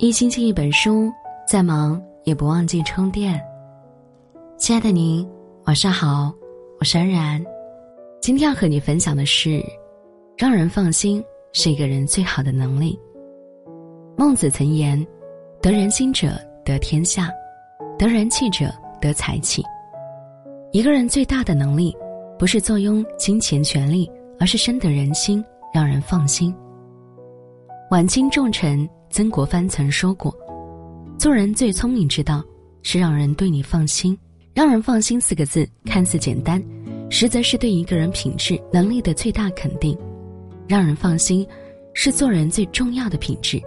一星期一本书，再忙也不忘记充电。亲爱的您，晚上好，我是安然。今天要和你分享的是，让人放心是一个人最好的能力。孟子曾言：“得人心者得天下，得人气者得财气。”一个人最大的能力，不是坐拥金钱权力，而是深得人心，让人放心。晚清重臣。曾国藩曾说过：“做人最聪明之道，是让人对你放心。让人放心四个字看似简单，实则是对一个人品质能力的最大肯定。让人放心，是做人最重要的品质。”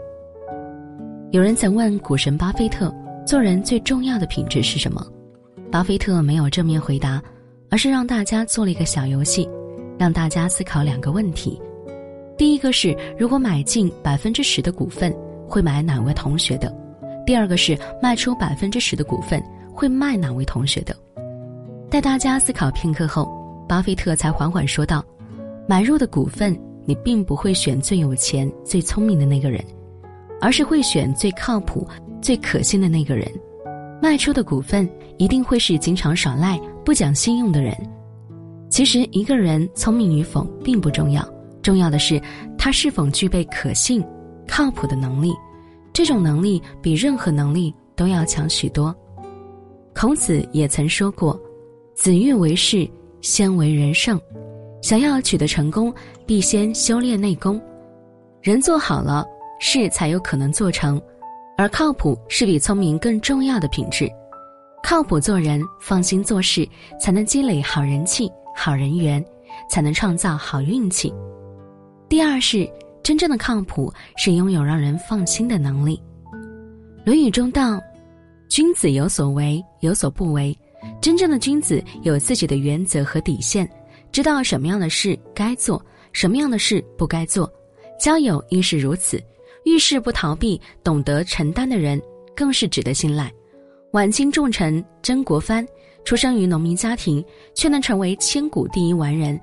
有人曾问股神巴菲特：“做人最重要的品质是什么？”巴菲特没有正面回答，而是让大家做了一个小游戏，让大家思考两个问题：第一个是，如果买进百分之十的股份。会买哪位同学的？第二个是卖出百分之十的股份，会卖哪位同学的？待大家思考片刻后，巴菲特才缓缓说道：“买入的股份，你并不会选最有钱、最聪明的那个人，而是会选最靠谱、最可信的那个人。卖出的股份，一定会是经常耍赖、不讲信用的人。其实，一个人聪明与否并不重要，重要的是他是否具备可信。”靠谱的能力，这种能力比任何能力都要强许多。孔子也曾说过：“子欲为事，先为人圣。想要取得成功，必先修炼内功。人做好了，事才有可能做成。而靠谱是比聪明更重要的品质。靠谱做人，放心做事，才能积累好人气、好人缘，才能创造好运气。第二是。真正的靠谱是拥有让人放心的能力。《论语》中道：“君子有所为，有所不为。”真正的君子有自己的原则和底线，知道什么样的事该做，什么样的事不该做。交友亦是如此，遇事不逃避，懂得承担的人更是值得信赖。晚清重臣曾国藩出生于农民家庭，却能成为千古第一完人，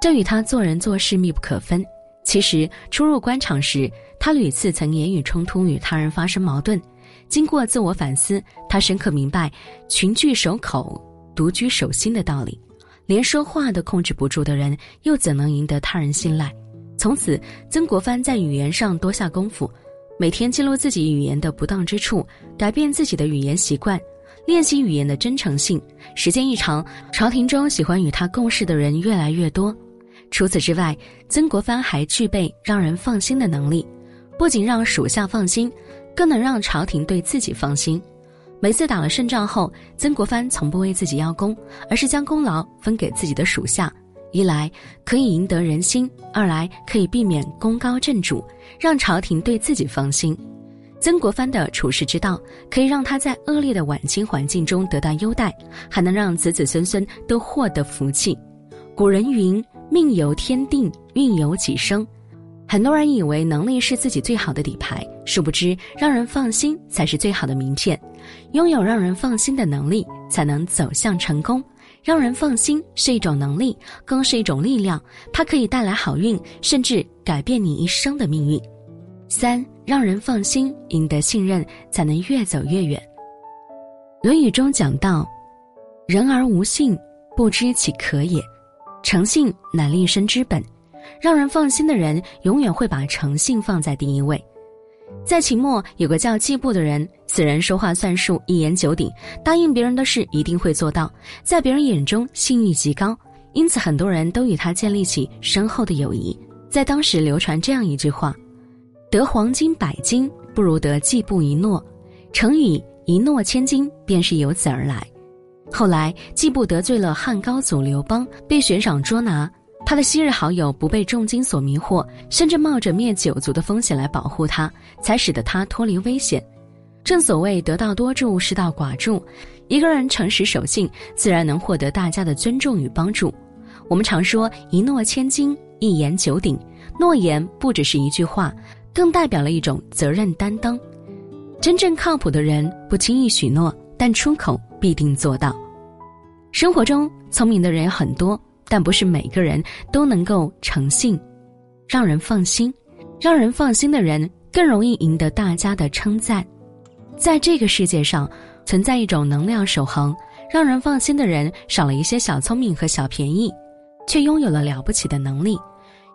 这与他做人做事密不可分。其实，初入官场时，他屡次曾言语冲突，与他人发生矛盾。经过自我反思，他深刻明白“群居守口，独居守心”的道理。连说话都控制不住的人，又怎能赢得他人信赖？从此，曾国藩在语言上多下功夫，每天记录自己语言的不当之处，改变自己的语言习惯，练习语言的真诚性。时间一长，朝廷中喜欢与他共事的人越来越多。除此之外，曾国藩还具备让人放心的能力，不仅让属下放心，更能让朝廷对自己放心。每次打了胜仗后，曾国藩从不为自己邀功，而是将功劳分给自己的属下，一来可以赢得人心，二来可以避免功高震主，让朝廷对自己放心。曾国藩的处世之道，可以让他在恶劣的晚清环境中得到优待，还能让子子孙孙都获得福气。古人云。命由天定，运由己生。很多人以为能力是自己最好的底牌，殊不知让人放心才是最好的名片。拥有让人放心的能力，才能走向成功。让人放心是一种能力，更是一种力量，它可以带来好运，甚至改变你一生的命运。三，让人放心，赢得信任，才能越走越远。《论语》中讲到：“人而无信，不知其可也。”诚信乃立身之本，让人放心的人永远会把诚信放在第一位。在秦末，有个叫季布的人，此人说话算数，一言九鼎，答应别人的事一定会做到，在别人眼中信誉极高，因此很多人都与他建立起深厚的友谊。在当时流传这样一句话：“得黄金百斤，不如得季布一诺。”成语“一诺千金”便是由此而来。后来，季布得罪了汉高祖刘邦，被悬赏捉拿。他的昔日好友不被重金所迷惑，甚至冒着灭九族的风险来保护他，才使得他脱离危险。正所谓得道多助，失道寡助。一个人诚实守信，自然能获得大家的尊重与帮助。我们常说“一诺千金，一言九鼎”，诺言不只是一句话，更代表了一种责任担当。真正靠谱的人，不轻易许诺，但出口。必定做到。生活中聪明的人很多，但不是每个人都能够诚信，让人放心。让人放心的人，更容易赢得大家的称赞。在这个世界上，存在一种能量守恒，让人放心的人少了一些小聪明和小便宜，却拥有了了不起的能力。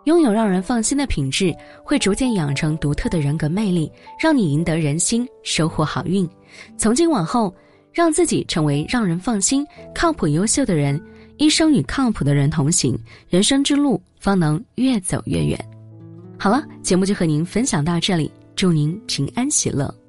拥有让人放心的品质，会逐渐养成独特的人格魅力，让你赢得人心，收获好运。从今往后，让自己成为让人放心、靠谱、优秀的人，一生与靠谱的人同行，人生之路方能越走越远。好了，节目就和您分享到这里，祝您平安喜乐。